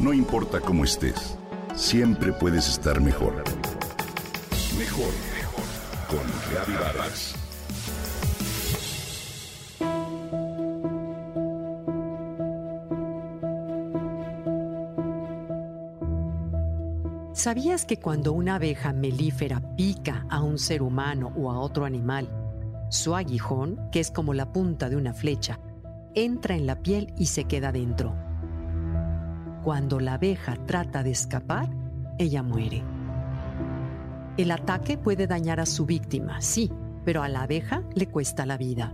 No importa cómo estés, siempre puedes estar mejor. Mejor, mejor. Con Reavivadas. ¿Sabías que cuando una abeja melífera pica a un ser humano o a otro animal, su aguijón, que es como la punta de una flecha, entra en la piel y se queda dentro? Cuando la abeja trata de escapar, ella muere. El ataque puede dañar a su víctima, sí, pero a la abeja le cuesta la vida.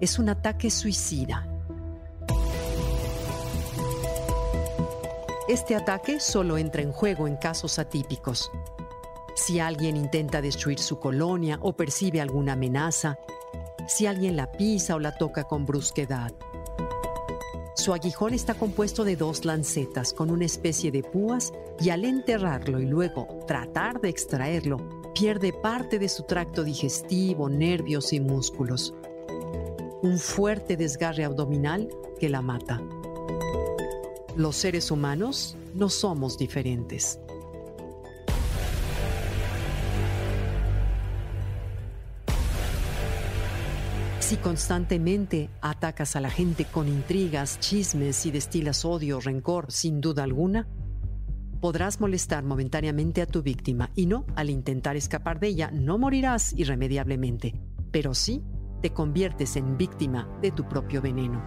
Es un ataque suicida Este ataque solo entra en juego en casos atípicos. Si alguien intenta destruir su colonia o percibe alguna amenaza, si alguien la pisa o la toca con brusquedad. Su aguijón está compuesto de dos lancetas con una especie de púas y al enterrarlo y luego tratar de extraerlo, pierde parte de su tracto digestivo, nervios y músculos. Un fuerte desgarre abdominal que la mata. Los seres humanos no somos diferentes. Si constantemente atacas a la gente con intrigas, chismes y destilas odio rencor, sin duda alguna, podrás molestar momentáneamente a tu víctima y no, al intentar escapar de ella, no morirás irremediablemente, pero sí te conviertes en víctima de tu propio veneno.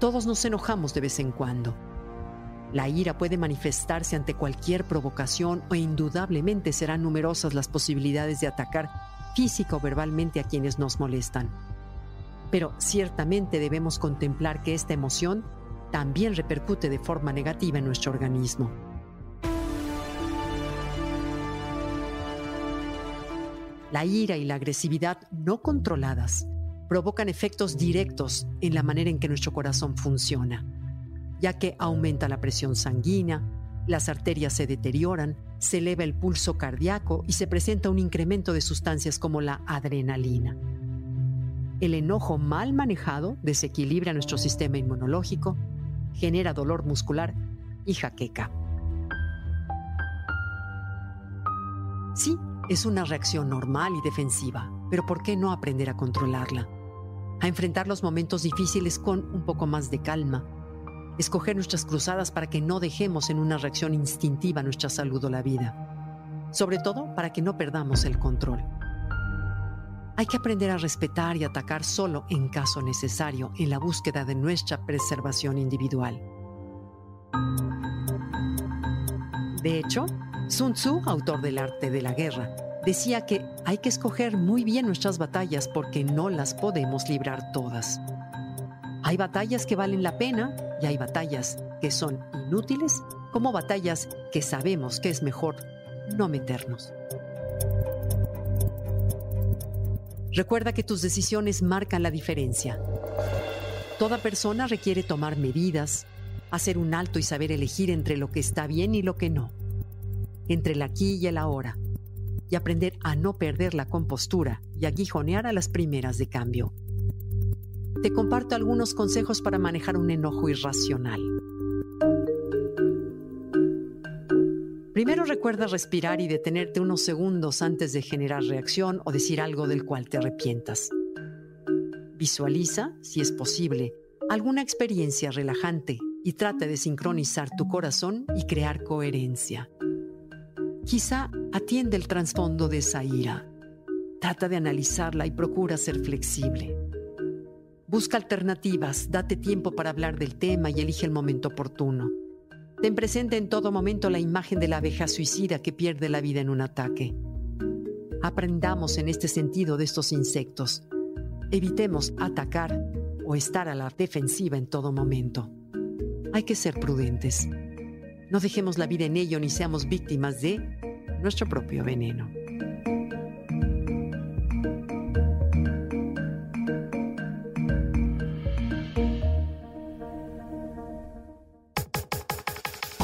Todos nos enojamos de vez en cuando. La ira puede manifestarse ante cualquier provocación o indudablemente serán numerosas las posibilidades de atacar física o verbalmente a quienes nos molestan. Pero ciertamente debemos contemplar que esta emoción también repercute de forma negativa en nuestro organismo. La ira y la agresividad no controladas provocan efectos directos en la manera en que nuestro corazón funciona, ya que aumenta la presión sanguínea, las arterias se deterioran, se eleva el pulso cardíaco y se presenta un incremento de sustancias como la adrenalina. El enojo mal manejado desequilibra nuestro sistema inmunológico, genera dolor muscular y jaqueca. Sí, es una reacción normal y defensiva, pero ¿por qué no aprender a controlarla? a enfrentar los momentos difíciles con un poco más de calma, escoger nuestras cruzadas para que no dejemos en una reacción instintiva nuestra salud o la vida, sobre todo para que no perdamos el control. Hay que aprender a respetar y atacar solo en caso necesario en la búsqueda de nuestra preservación individual. De hecho, Sun Tzu, autor del arte de la guerra, decía que hay que escoger muy bien nuestras batallas porque no las podemos librar todas. Hay batallas que valen la pena y hay batallas que son inútiles como batallas que sabemos que es mejor no meternos. Recuerda que tus decisiones marcan la diferencia. Toda persona requiere tomar medidas, hacer un alto y saber elegir entre lo que está bien y lo que no, entre el aquí y el ahora y aprender a no perder la compostura y aguijonear a las primeras de cambio. Te comparto algunos consejos para manejar un enojo irracional. Primero recuerda respirar y detenerte unos segundos antes de generar reacción o decir algo del cual te arrepientas. Visualiza, si es posible, alguna experiencia relajante y trata de sincronizar tu corazón y crear coherencia. Quizá atiende el trasfondo de esa ira. Trata de analizarla y procura ser flexible. Busca alternativas, date tiempo para hablar del tema y elige el momento oportuno. Ten presente en todo momento la imagen de la abeja suicida que pierde la vida en un ataque. Aprendamos en este sentido de estos insectos. Evitemos atacar o estar a la defensiva en todo momento. Hay que ser prudentes. No dejemos la vida en ello ni seamos víctimas de nuestro propio veneno.